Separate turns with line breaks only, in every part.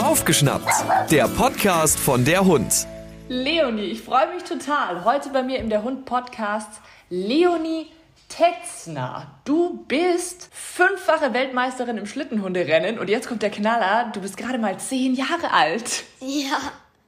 Aufgeschnappt, der Podcast von der Hund.
Leonie, ich freue mich total. Heute bei mir im Der Hund Podcast Leonie Tetzner. Du bist fünffache Weltmeisterin im Schlittenhunderennen und jetzt kommt der Knaller. Du bist gerade mal zehn Jahre alt.
Ja.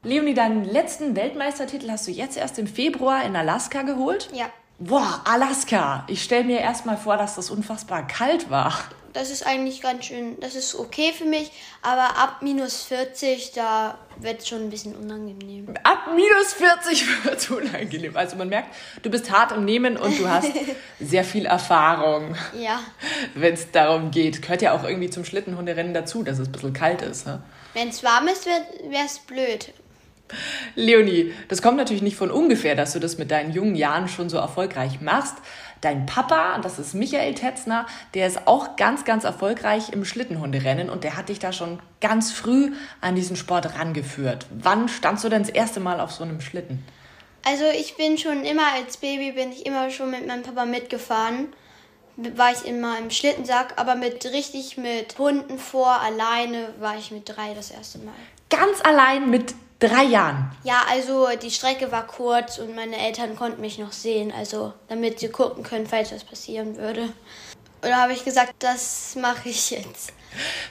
Leonie, deinen letzten Weltmeistertitel hast du jetzt erst im Februar in Alaska geholt?
Ja.
Boah, Alaska. Ich stelle mir erst mal vor, dass das unfassbar kalt war.
Das ist eigentlich ganz schön, das ist okay für mich, aber ab minus 40, da wird es schon ein bisschen unangenehm.
Ab minus 40 wird es unangenehm. Also man merkt, du bist hart im Nehmen und du hast sehr viel Erfahrung,
Ja.
wenn es darum geht. Gehört ja auch irgendwie zum Schlittenhunderennen dazu, dass es ein bisschen kalt ist. Ne?
Wenn es warm ist, wäre es blöd.
Leonie, das kommt natürlich nicht von ungefähr, dass du das mit deinen jungen Jahren schon so erfolgreich machst. Dein Papa, das ist Michael Tetzner, der ist auch ganz, ganz erfolgreich im Schlittenhunderennen und der hat dich da schon ganz früh an diesen Sport rangeführt. Wann standst du denn das erste Mal auf so einem Schlitten?
Also ich bin schon immer als Baby, bin ich immer schon mit meinem Papa mitgefahren. War ich immer im Schlittensack, aber mit richtig mit Hunden vor, alleine war ich mit drei das erste Mal.
Ganz allein mit drei Jahren.
Ja, also die Strecke war kurz und meine Eltern konnten mich noch sehen, also damit sie gucken können, falls was passieren würde. Und da habe ich gesagt, das mache ich jetzt.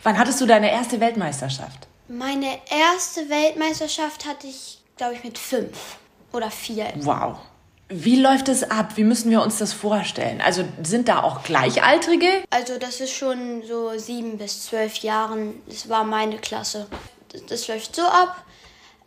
Wann hattest du deine erste Weltmeisterschaft?
Meine erste Weltmeisterschaft hatte ich, glaube ich, mit fünf oder vier.
Wow. Wie läuft es ab? Wie müssen wir uns das vorstellen? Also sind da auch Gleichaltrige?
Also das ist schon so sieben bis zwölf Jahren. Das war meine Klasse. Das läuft so ab.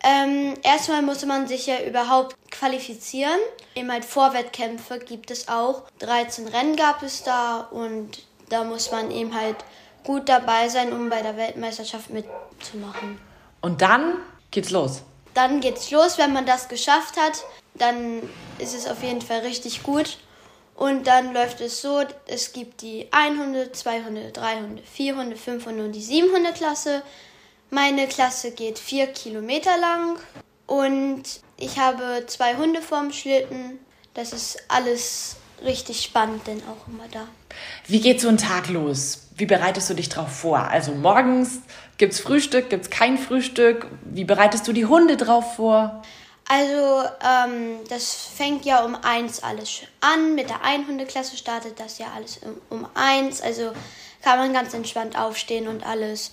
Ähm, erstmal muss man sich ja überhaupt qualifizieren. Eben halt Vorwettkämpfe gibt es auch. 13 Rennen gab es da und da muss man eben halt gut dabei sein, um bei der Weltmeisterschaft mitzumachen.
Und dann geht's los.
Dann geht's los, wenn man das geschafft hat, dann ist es auf jeden Fall richtig gut. Und dann läuft es so, es gibt die 100, 200, 300, 400, 500 und die 700 Klasse. Meine Klasse geht vier Kilometer lang und ich habe zwei Hunde vorm Schlitten. Das ist alles richtig spannend, denn auch immer da.
Wie geht so ein Tag los? Wie bereitest du dich drauf vor? Also morgens gibt's Frühstück, gibt's kein Frühstück? Wie bereitest du die Hunde drauf vor?
Also, ähm, das fängt ja um eins alles an. Mit der Einhundeklasse startet das ja alles um, um eins. Also kann man ganz entspannt aufstehen und alles.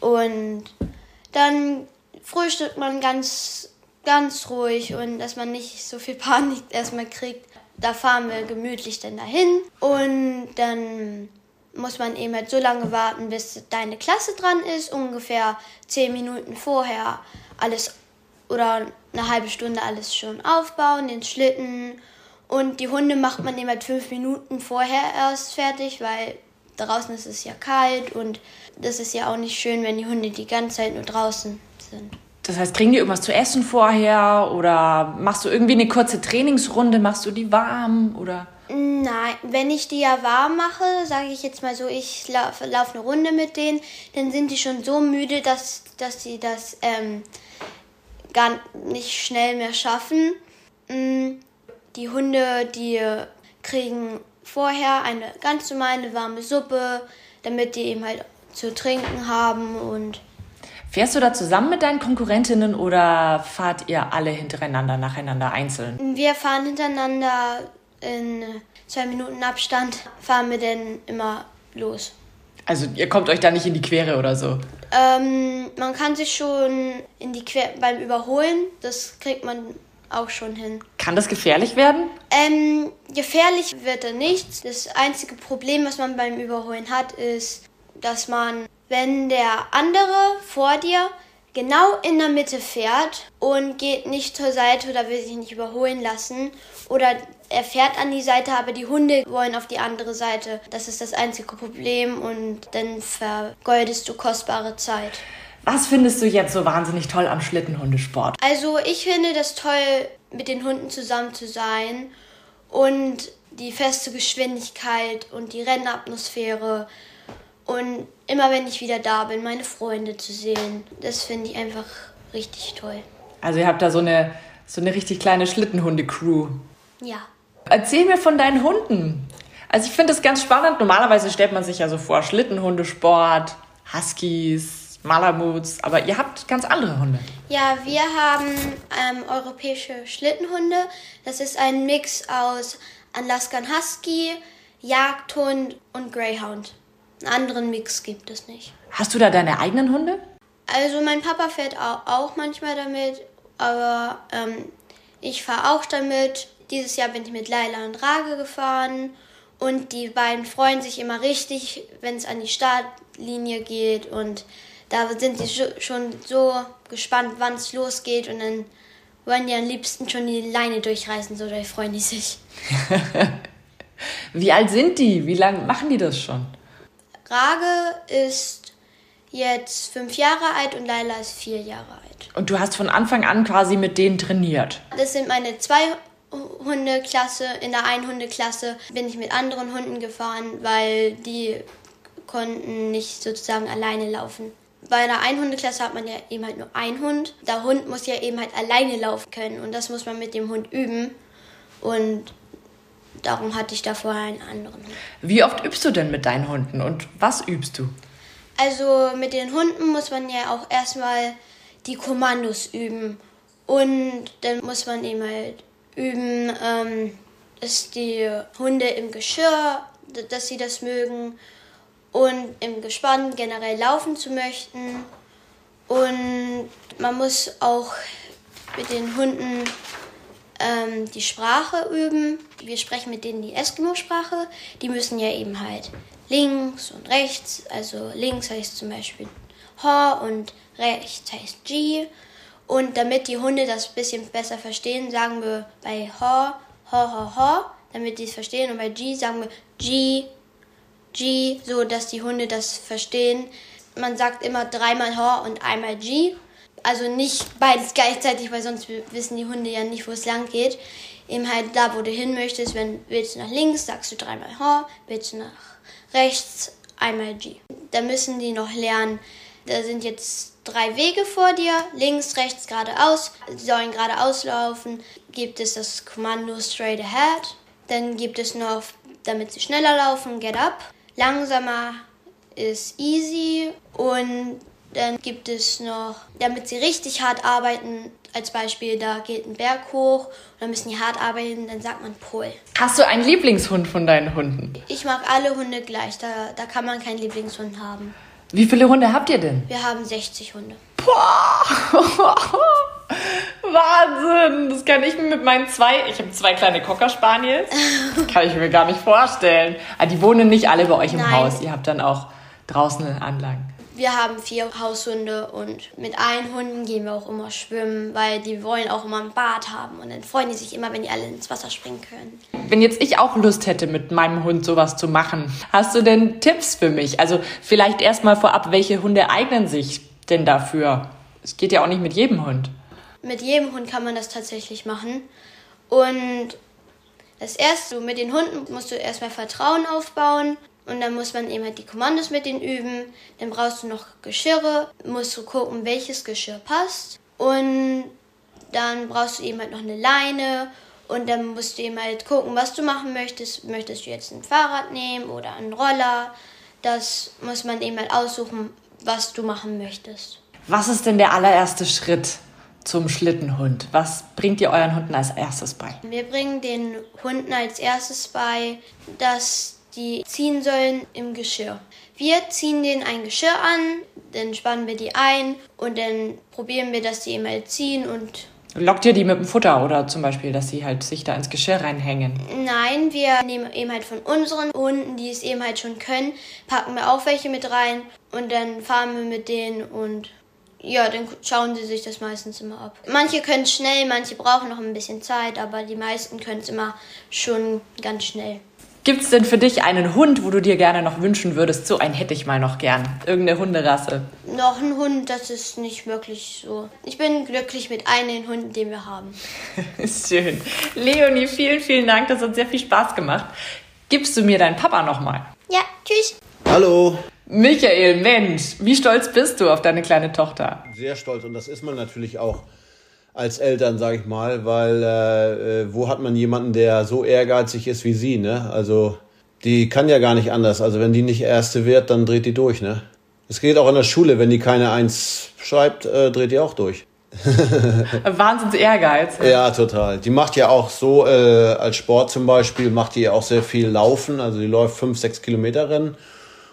Und dann frühstückt man ganz, ganz ruhig und dass man nicht so viel Panik erstmal kriegt. Da fahren wir gemütlich dann dahin und dann muss man eben halt so lange warten, bis deine Klasse dran ist, ungefähr zehn Minuten vorher alles oder eine halbe Stunde alles schon aufbauen, den Schlitten und die Hunde macht man eben halt fünf Minuten vorher erst fertig, weil draußen ist es ja kalt und das ist ja auch nicht schön, wenn die Hunde die ganze Zeit nur draußen sind.
Das heißt, kriegen die irgendwas zu essen vorher oder machst du irgendwie eine kurze Trainingsrunde, machst du die warm oder?
Nein, wenn ich die ja warm mache, sage ich jetzt mal so, ich laufe lauf eine Runde mit denen, dann sind die schon so müde, dass, dass sie das ähm, gar nicht schnell mehr schaffen. Mm, Die Hunde, die kriegen vorher eine ganz normale warme Suppe, damit die eben halt zu trinken haben und
Fährst du da zusammen mit deinen Konkurrentinnen oder fahrt ihr alle hintereinander, nacheinander einzeln?
wir fahren hintereinander in zwei Minuten Abstand, fahren wir dann immer los.
Also ihr kommt euch da nicht in die Quere oder so.
Ähm, man kann sich schon in die Quer beim Überholen, das kriegt man auch schon hin.
Kann das gefährlich werden?
Ähm, gefährlich wird er nicht. Das einzige Problem, was man beim Überholen hat, ist, dass man, wenn der andere vor dir genau in der Mitte fährt und geht nicht zur Seite oder will sich nicht überholen lassen oder er fährt an die Seite, aber die Hunde wollen auf die andere Seite. Das ist das einzige Problem und dann vergeudest du kostbare Zeit.
Was findest du jetzt so wahnsinnig toll am Schlittenhundesport?
Also ich finde das toll, mit den Hunden zusammen zu sein und die feste Geschwindigkeit und die Rennatmosphäre und immer wenn ich wieder da bin, meine Freunde zu sehen. Das finde ich einfach richtig toll.
Also ihr habt da so eine, so eine richtig kleine Schlittenhunde-Crew.
Ja.
Erzähl mir von deinen Hunden. Also ich finde das ganz spannend. Normalerweise stellt man sich ja so vor, Schlittenhundesport, Huskies, Malamuts, aber ihr habt ganz andere Hunde.
Ja, wir haben ähm, europäische Schlittenhunde. Das ist ein Mix aus Alaskan Husky, Jagdhund und Greyhound. Einen anderen Mix gibt es nicht.
Hast du da deine eigenen Hunde?
Also mein Papa fährt auch, auch manchmal damit, aber ähm, ich fahre auch damit. Dieses Jahr bin ich mit Laila und Rage gefahren und die beiden freuen sich immer richtig, wenn es an die Startlinie geht und da sind sie schon so gespannt, wann es losgeht und dann wollen die am liebsten schon die Leine durchreißen, so da freuen die sich.
Wie alt sind die? Wie lange machen die das schon?
Rage ist jetzt fünf Jahre alt und Laila ist vier Jahre alt.
Und du hast von Anfang an quasi mit denen trainiert?
Das sind meine zwei Hundeklasse. In der einen Hundeklasse bin ich mit anderen Hunden gefahren, weil die konnten nicht sozusagen alleine laufen. Bei einer Einhundeklasse hat man ja eben halt nur einen Hund. Der Hund muss ja eben halt alleine laufen können und das muss man mit dem Hund üben. Und darum hatte ich da vorher einen anderen Hund.
Wie oft übst du denn mit deinen Hunden und was übst du?
Also mit den Hunden muss man ja auch erstmal die Kommandos üben. Und dann muss man eben halt üben, ähm, dass die Hunde im Geschirr, dass sie das mögen und im Gespann generell laufen zu möchten. Und man muss auch mit den Hunden ähm, die Sprache üben. Wir sprechen mit denen die Eskimo-Sprache. Die müssen ja eben halt links und rechts. Also links heißt zum Beispiel Ho und rechts heißt G. Und damit die Hunde das ein bisschen besser verstehen, sagen wir bei Ho, Ho, Ho, Ho, damit die es verstehen. Und bei G sagen wir G, G, so dass die Hunde das verstehen. Man sagt immer dreimal Ho und einmal G. Also nicht beides gleichzeitig, weil sonst wissen die Hunde ja nicht, wo es lang geht. Eben halt da, wo du hin möchtest. Wenn willst du nach links, sagst du dreimal Ho. Willst du nach rechts, einmal G. Da müssen die noch lernen. Da sind jetzt drei Wege vor dir, links, rechts, geradeaus. Sie sollen geradeaus laufen. Gibt es das Kommando Straight Ahead. Dann gibt es noch, damit sie schneller laufen, Get Up. Langsamer ist Easy. Und dann gibt es noch, damit sie richtig hart arbeiten, als Beispiel, da geht ein Berg hoch und dann müssen die hart arbeiten, dann sagt man Pull.
Hast du einen Lieblingshund von deinen Hunden?
Ich mag alle Hunde gleich, da, da kann man keinen Lieblingshund haben.
Wie viele Hunde habt ihr denn?
Wir haben 60 Hunde.
Boah! Wahnsinn! Das kann ich mir mit meinen zwei. Ich habe zwei kleine Cocker Spaniels. Das kann ich mir gar nicht vorstellen. Aber ah, die wohnen nicht alle bei euch im Nein. Haus. Ihr habt dann auch draußen Anlagen.
Wir haben vier Haushunde und mit allen Hunden gehen wir auch immer schwimmen, weil die wollen auch immer ein Bad haben und dann freuen die sich immer, wenn die alle ins Wasser springen können.
Wenn jetzt ich auch Lust hätte, mit meinem Hund sowas zu machen, hast du denn Tipps für mich? Also vielleicht erstmal vorab, welche Hunde eignen sich denn dafür? Es geht ja auch nicht mit jedem Hund.
Mit jedem Hund kann man das tatsächlich machen. Und das erste, mit den Hunden musst du erstmal Vertrauen aufbauen und dann muss man eben halt die Kommandos mit denen üben. Dann brauchst du noch Geschirre, musst du gucken, welches Geschirr passt. Und dann brauchst du eben halt noch eine Leine und dann musst du eben halt gucken, was du machen möchtest. Möchtest du jetzt ein Fahrrad nehmen oder einen Roller? Das muss man eben halt aussuchen, was du machen möchtest.
Was ist denn der allererste Schritt zum Schlittenhund? Was bringt ihr euren Hunden als erstes bei?
Wir bringen den Hunden als erstes bei, dass die ziehen sollen im Geschirr. Wir ziehen denen ein Geschirr an, dann spannen wir die ein und dann probieren wir, dass die immer ziehen und
Lockt ihr die mit dem Futter oder zum Beispiel, dass sie halt sich da ins Geschirr reinhängen?
Nein, wir nehmen eben halt von unseren Hunden, die es eben halt schon können, packen wir auch welche mit rein und dann fahren wir mit denen und ja, dann schauen sie sich das meistens immer ab. Manche können es schnell, manche brauchen noch ein bisschen Zeit, aber die meisten können es immer schon ganz schnell.
Gibt es denn für dich einen Hund, wo du dir gerne noch wünschen würdest, so einen hätte ich mal noch gern? Irgendeine Hunderasse?
Noch ein Hund, das ist nicht wirklich so. Ich bin glücklich mit einem Hund, den wir haben.
Schön. Leonie, vielen, vielen Dank. Das hat sehr viel Spaß gemacht. Gibst du mir deinen Papa nochmal?
Ja, tschüss.
Hallo.
Michael, Mensch, wie stolz bist du auf deine kleine Tochter?
Sehr stolz und das ist man natürlich auch als Eltern, sage ich mal, weil äh, äh, wo hat man jemanden, der so ehrgeizig ist wie sie, ne? Also die kann ja gar nicht anders. Also wenn die nicht Erste wird, dann dreht die durch, ne? Es geht auch in der Schule, wenn die keine Eins schreibt, äh, dreht die auch durch.
Wahnsinns Ehrgeiz.
Ja, total. Die macht ja auch so, äh, als Sport zum Beispiel, macht die auch sehr viel Laufen. Also die läuft fünf, sechs Kilometer Rennen.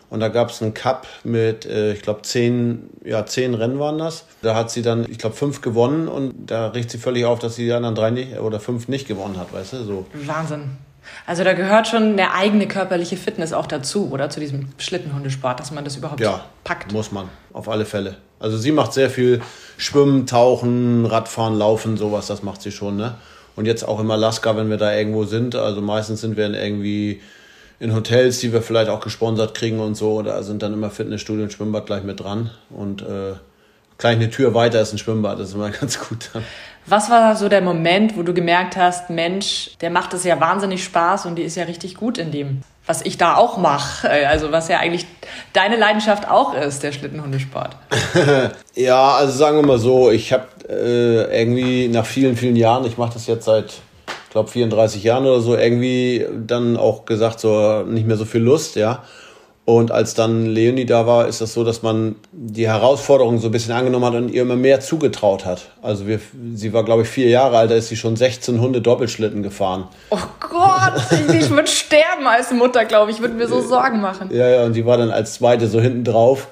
Und da gab es einen Cup mit, äh, ich glaube, zehn, ja, zehn Rennen waren das. Da hat sie dann, ich glaube, fünf gewonnen und da riecht sie völlig auf, dass sie die anderen drei nicht oder fünf nicht gewonnen hat, weißt du? So.
Wahnsinn. Also da gehört schon eine eigene körperliche Fitness auch dazu, oder? Zu diesem Schlittenhundesport, dass man das überhaupt
ja,
packt.
Muss man, auf alle Fälle. Also sie macht sehr viel Schwimmen, Tauchen, Radfahren, Laufen, sowas, das macht sie schon, ne? Und jetzt auch im Alaska, wenn wir da irgendwo sind. Also meistens sind wir in irgendwie in Hotels, die wir vielleicht auch gesponsert kriegen und so. Da sind dann immer Fitnessstudio und Schwimmbad gleich mit dran. Und äh, gleich eine Tür weiter ist ein Schwimmbad, das ist immer ganz gut.
Was war so der Moment, wo du gemerkt hast, Mensch, der macht es ja wahnsinnig Spaß und die ist ja richtig gut in dem, was ich da auch mache. Äh, also was ja eigentlich deine Leidenschaft auch ist, der Schlittenhundesport.
ja, also sagen wir mal so, ich habe äh, irgendwie nach vielen, vielen Jahren, ich mache das jetzt seit glaube 34 Jahren oder so, irgendwie dann auch gesagt, so nicht mehr so viel Lust, ja. Und als dann Leonie da war, ist das so, dass man die Herausforderung so ein bisschen angenommen hat und ihr immer mehr zugetraut hat. Also wir, sie war, glaube ich, vier Jahre alt, da ist sie schon 16 Hunde Doppelschlitten gefahren.
Oh Gott, ich würde sterben als Mutter, glaube ich, würde mir so Sorgen machen.
Ja, ja, und sie war dann als zweite so hinten drauf.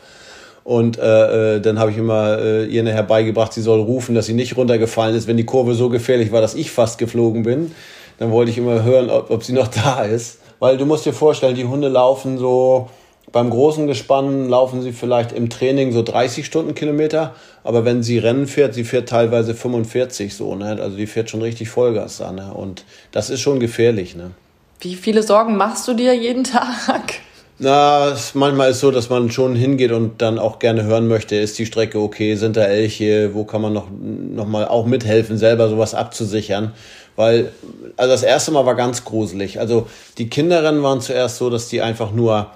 Und äh, äh, dann habe ich immer äh, ihr nachher beigebracht, sie soll rufen, dass sie nicht runtergefallen ist, wenn die Kurve so gefährlich war, dass ich fast geflogen bin. Dann wollte ich immer hören, ob, ob sie noch da ist. Weil du musst dir vorstellen, die Hunde laufen so, beim großen Gespann laufen sie vielleicht im Training so 30 Stundenkilometer, aber wenn sie Rennen fährt, sie fährt teilweise 45 so, ne? Also die fährt schon richtig Vollgas da, ne? Und das ist schon gefährlich, ne?
Wie viele Sorgen machst du dir jeden Tag?
Na, es, manchmal ist so, dass man schon hingeht und dann auch gerne hören möchte, ist die Strecke okay, sind da Elche, wo kann man noch, noch mal auch mithelfen, selber sowas abzusichern. Weil, also das erste Mal war ganz gruselig. Also die Kinderrennen waren zuerst so, dass die einfach nur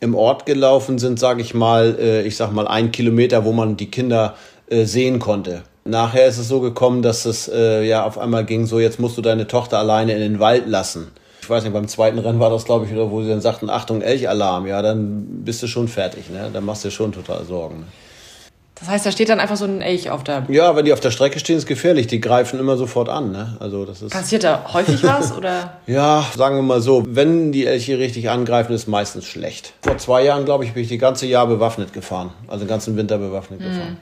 im Ort gelaufen sind, sage ich mal, äh, ich sag mal ein Kilometer, wo man die Kinder äh, sehen konnte. Nachher ist es so gekommen, dass es äh, ja auf einmal ging, so jetzt musst du deine Tochter alleine in den Wald lassen ich weiß nicht, beim zweiten Rennen war das, glaube ich, oder wo sie dann sagten, Achtung, Elchalarm, ja, dann bist du schon fertig, ne? Dann machst du dir schon total Sorgen. Ne?
Das heißt, da steht dann einfach so ein Elch auf der.
Ja, wenn die auf der Strecke stehen, ist gefährlich. Die greifen immer sofort an. Ne? Also das ist
Passiert da häufig was oder?
ja, sagen wir mal so, wenn die Elche richtig angreifen, ist meistens schlecht. Vor zwei Jahren, glaube ich, bin ich die ganze Jahr bewaffnet gefahren. Also den ganzen Winter bewaffnet mhm. gefahren.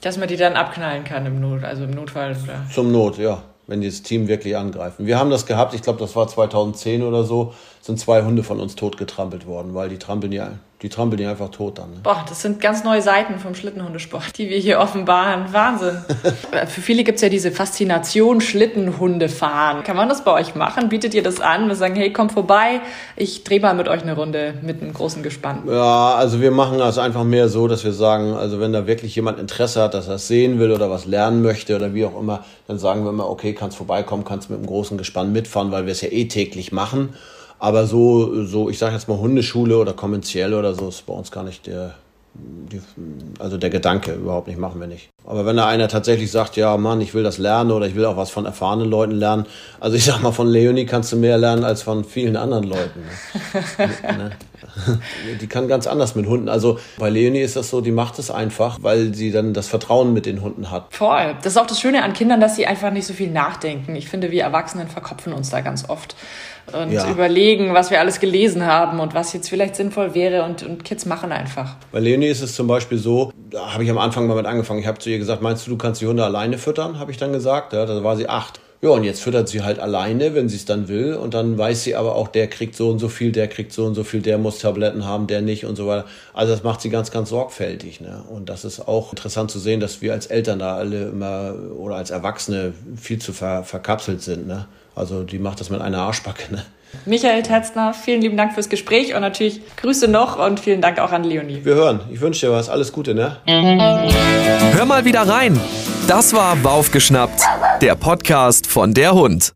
Dass man die dann abknallen kann im Not, also im Notfall. Oder?
Zum Not, ja wenn die das Team wirklich angreifen. Wir haben das gehabt, ich glaube, das war 2010 oder so, sind zwei Hunde von uns totgetrampelt worden, weil die trampeln ja, die trampeln die einfach tot dann. Ne?
Boah, das sind ganz neue Seiten vom Schlittenhundesport, die wir hier offenbaren. Wahnsinn. Für viele gibt es ja diese Faszination Schlittenhunde fahren. Kann man das bei euch machen? Bietet ihr das an? Wir sagen, hey, komm vorbei, ich drehe mal mit euch eine Runde mit einem großen Gespann.
Ja, also wir machen das einfach mehr so, dass wir sagen, also wenn da wirklich jemand Interesse hat, dass er es sehen will oder was lernen möchte oder wie auch immer, dann sagen wir immer, okay, kannst vorbeikommen, kannst mit einem großen Gespann mitfahren, weil wir es ja eh täglich machen. Aber so, so ich sage jetzt mal Hundeschule oder kommerziell oder so, ist bei uns gar nicht der, die, also der Gedanke überhaupt nicht, machen wir nicht. Aber wenn da einer tatsächlich sagt, ja Mann, ich will das lernen oder ich will auch was von erfahrenen Leuten lernen, also ich sag mal, von Leonie kannst du mehr lernen als von vielen anderen Leuten. Ne? ne? Die kann ganz anders mit Hunden. Also bei Leonie ist das so, die macht es einfach, weil sie dann das Vertrauen mit den Hunden hat.
Voll. Das ist auch das Schöne an Kindern, dass sie einfach nicht so viel nachdenken. Ich finde, wir Erwachsenen verkopfen uns da ganz oft und ja. überlegen, was wir alles gelesen haben und was jetzt vielleicht sinnvoll wäre und, und Kids machen einfach.
Bei Leonie ist es zum Beispiel so, da habe ich am Anfang mal mit angefangen. Ich habe zu ihr gesagt, meinst du, du kannst die Hunde alleine füttern? Habe ich dann gesagt. Ja, da war sie acht. Ja, und jetzt füttert sie halt alleine, wenn sie es dann will. Und dann weiß sie aber auch, der kriegt so und so viel, der kriegt so und so viel, der muss Tabletten haben, der nicht und so weiter. Also das macht sie ganz, ganz sorgfältig. Ne? Und das ist auch interessant zu sehen, dass wir als Eltern da alle immer oder als Erwachsene viel zu ver verkapselt sind. Ne? Also die macht das mit einer Arschbacke. Ne?
Michael Tetzner, vielen lieben Dank fürs Gespräch und natürlich Grüße noch und vielen Dank auch an Leonie.
Wir hören. Ich wünsche dir was. Alles Gute, ne?
Hör mal wieder rein. Das war Baufgeschnappt, der Podcast von der Hund.